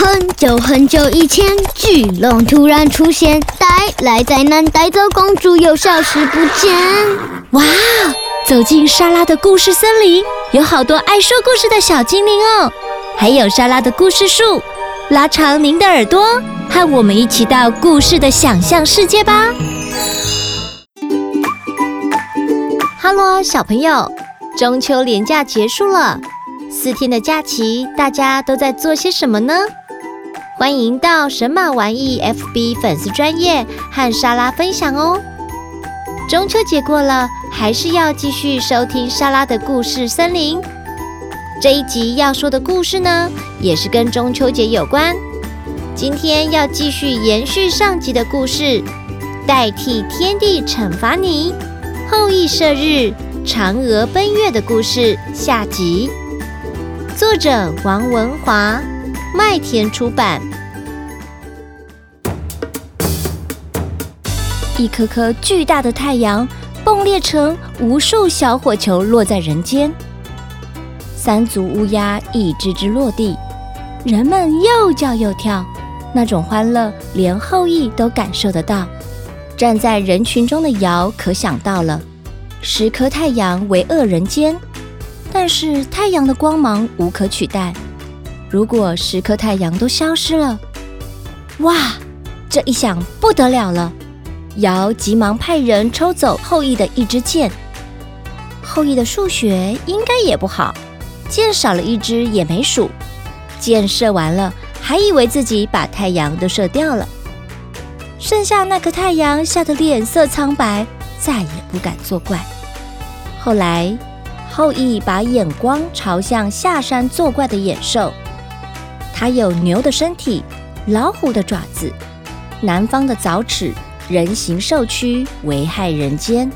很久很久以前，巨龙突然出现，带来灾难，带走公主，又消失不见。哇！走进莎拉的故事森林，有好多爱说故事的小精灵哦，还有莎拉的故事树。拉长您的耳朵，和我们一起到故事的想象世界吧。哈喽，小朋友，中秋连假结束了，四天的假期，大家都在做些什么呢？欢迎到神马玩意 FB 粉丝专业和莎拉分享哦。中秋节过了，还是要继续收听莎拉的故事森林。这一集要说的故事呢，也是跟中秋节有关。今天要继续延续上集的故事，代替天帝惩罚你，后羿射日，嫦娥奔月的故事下集。作者王文华。麦田出版。一颗颗巨大的太阳崩裂成无数小火球，落在人间。三足乌鸦一只只落地，人们又叫又跳，那种欢乐连后羿都感受得到。站在人群中的尧可想到了，十颗太阳为恶人间，但是太阳的光芒无可取代。如果十颗太阳都消失了，哇！这一想不得了了。尧急忙派人抽走后羿的一支箭。后羿的数学应该也不好，箭少了一支也没数。箭射完了，还以为自己把太阳都射掉了。剩下那颗太阳吓得脸色苍白，再也不敢作怪。后来，后羿把眼光朝向下山作怪的野兽。它有牛的身体，老虎的爪子，南方的凿齿，人形兽躯，危害人间。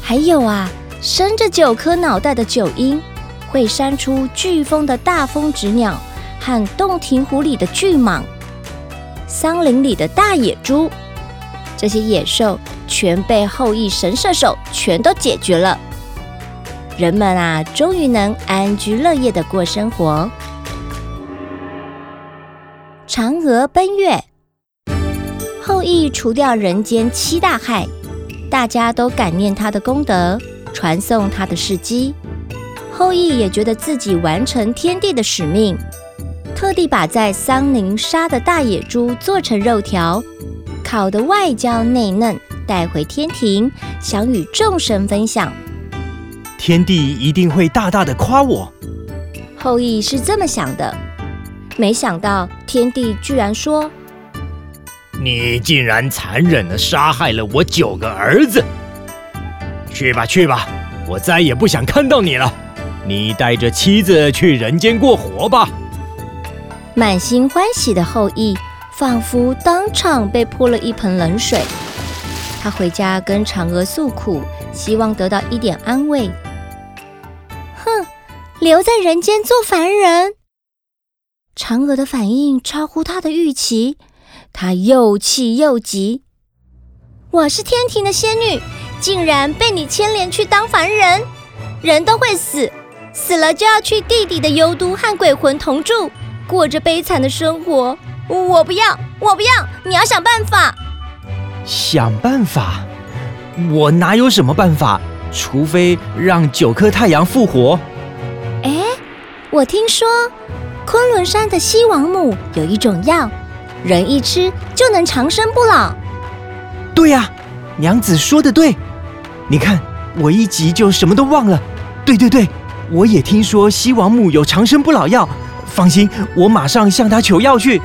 还有啊，生着九颗脑袋的九鹰，会扇出飓风的大风直鸟，和洞庭湖里的巨蟒，桑林里的大野猪，这些野兽全被后羿神射手全都解决了。人们啊，终于能安居乐业的过生活。嫦娥奔月，后羿除掉人间七大害，大家都感念他的功德，传颂他的事迹。后羿也觉得自己完成天帝的使命，特地把在桑林杀的大野猪做成肉条，烤得外焦内嫩，带回天庭，想与众神分享。天帝一定会大大的夸我。后羿是这么想的。没想到天帝居然说：“你竟然残忍的杀害了我九个儿子！去吧去吧，我再也不想看到你了。你带着妻子去人间过活吧。”满心欢喜的后羿，仿佛当场被泼了一盆冷水。他回家跟嫦娥诉苦，希望得到一点安慰。哼，留在人间做凡人。嫦娥的反应超乎他的预期，她又气又急。我是天庭的仙女，竟然被你牵连去当凡人，人都会死，死了就要去地底的幽都和鬼魂同住，过着悲惨的生活。我不要，我不要，你要想办法。想办法？我哪有什么办法？除非让九颗太阳复活。哎，我听说。昆仑山的西王母有一种药，人一吃就能长生不老。对呀，娘子说的对。你看，我一急就什么都忘了。对对对，我也听说西王母有长生不老药。放心，我马上向她求药去。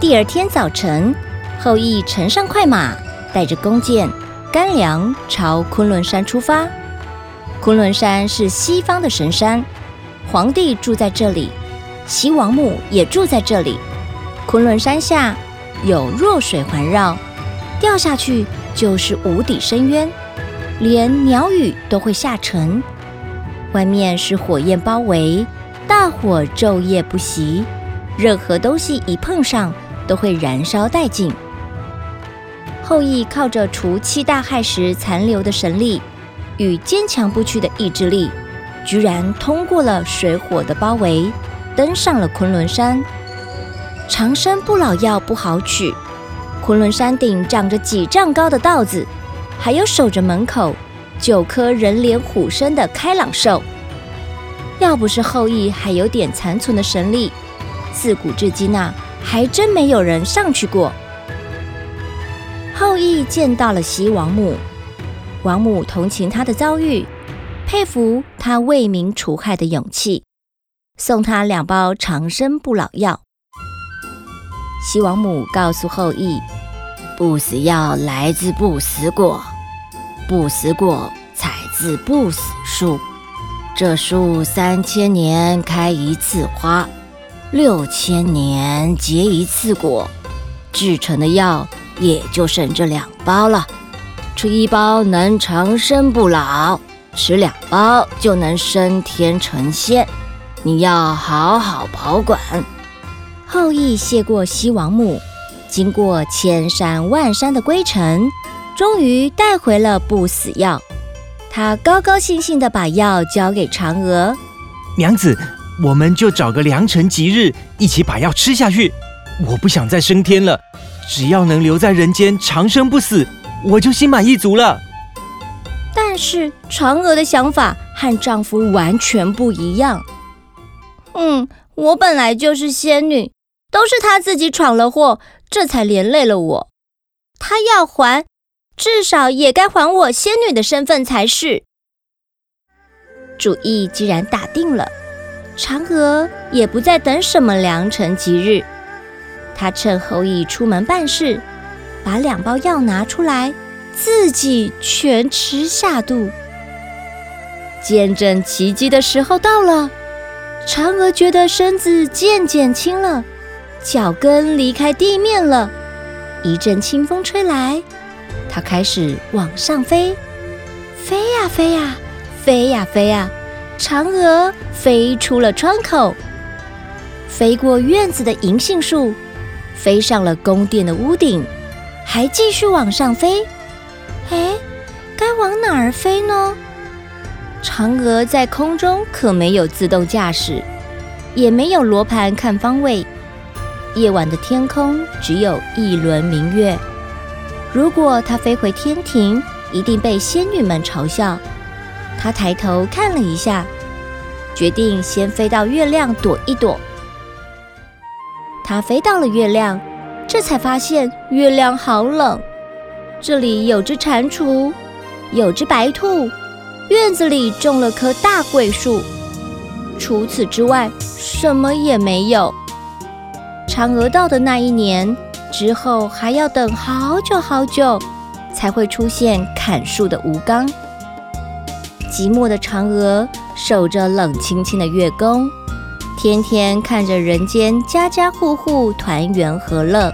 第二天早晨，后羿乘上快马，带着弓箭、干粮，朝昆仑山出发。昆仑山是西方的神山，皇帝住在这里。齐王母也住在这里。昆仑山下有弱水环绕，掉下去就是无底深渊，连鸟语都会下沉。外面是火焰包围，大火昼夜不息，任何东西一碰上都会燃烧殆尽。后羿靠着除七大害时残留的神力与坚强不屈的意志力，居然通过了水火的包围。登上了昆仑山，长生不老药不好取，昆仑山顶长着几丈高的稻子，还有守着门口九颗人脸虎身的开朗兽。要不是后羿还有点残存的神力，自古至今啊，还真没有人上去过。后羿见到了西王母，王母同情他的遭遇，佩服他为民除害的勇气，送他两包长生不老药。西王母告诉后羿：“不死药来自不死果，不死果采自不死树。这树三千年开一次花，六千年结一次果，制成的药也就剩这两包了。吃一包能长生不老，吃两包就能升天成仙。你要好好保管。”后羿谢过西王母，经过千山万山的归程，终于带回了不死药。他高高兴兴地把药交给嫦娥。娘子，我们就找个良辰吉日，一起把药吃下去。我不想再升天了，只要能留在人间长生不死，我就心满意足了。但是嫦娥的想法和丈夫完全不一样。嗯，我本来就是仙女。都是他自己闯了祸，这才连累了我。他要还，至少也该还我仙女的身份才是。主意既然打定了，嫦娥也不再等什么良辰吉日。她趁后羿出门办事，把两包药拿出来，自己全吃下肚。见证奇迹的时候到了，嫦娥觉得身子渐渐轻了。脚跟离开地面了，一阵清风吹来，它开始往上飞，飞呀飞呀，飞呀飞呀，嫦娥飞出了窗口，飞过院子的银杏树，飞上了宫殿的屋顶，还继续往上飞。哎，该往哪儿飞呢？嫦娥在空中可没有自动驾驶，也没有罗盘看方位。夜晚的天空只有一轮明月。如果她飞回天庭，一定被仙女们嘲笑。他抬头看了一下，决定先飞到月亮躲一躲。他飞到了月亮，这才发现月亮好冷。这里有只蟾蜍，有只白兔，院子里种了棵大桂树。除此之外，什么也没有。嫦娥到的那一年之后，还要等好久好久，才会出现砍树的吴刚。寂寞的嫦娥守着冷清清的月宫，天天看着人间家家户户团圆和乐，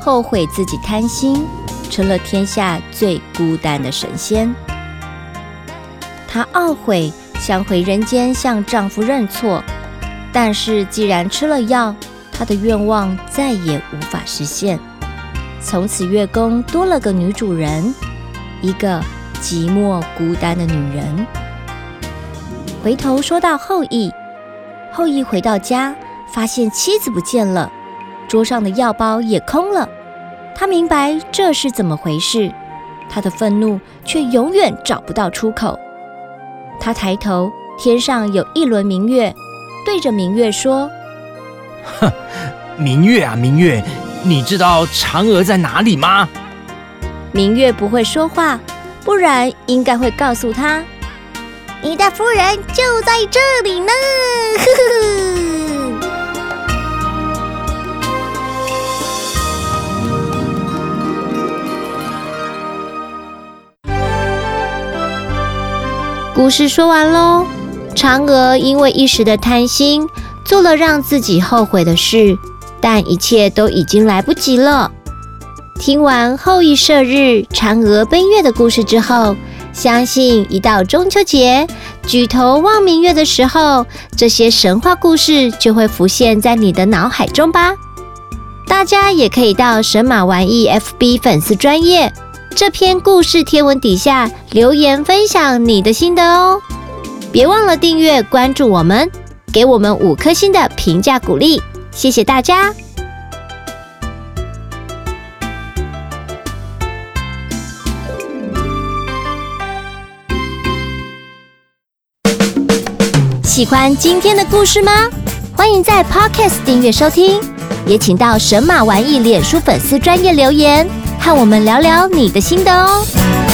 后悔自己贪心，成了天下最孤单的神仙。她懊悔，想回人间向丈夫认错，但是既然吃了药。她的愿望再也无法实现，从此月宫多了个女主人，一个寂寞孤单的女人。回头说到后羿，后羿回到家，发现妻子不见了，桌上的药包也空了。他明白这是怎么回事，他的愤怒却永远找不到出口。他抬头，天上有一轮明月，对着明月说。哼，明月啊，明月，你知道嫦娥在哪里吗？明月不会说话，不然应该会告诉他，你的夫人就在这里呢。呵呵。故事说完喽，嫦娥因为一时的贪心。做了让自己后悔的事，但一切都已经来不及了。听完后羿射日、嫦娥奔月的故事之后，相信一到中秋节，举头望明月的时候，这些神话故事就会浮现在你的脑海中吧。大家也可以到神马玩意 FB 粉丝专业这篇故事天文底下留言分享你的心得哦。别忘了订阅关注我们给我们五颗星的评价鼓励。谢谢大家。喜欢今天的故事吗？欢迎在 podcast 订阅收听也请到神马玩意脸书粉丝专业留言。看我们聊聊你的心得哦。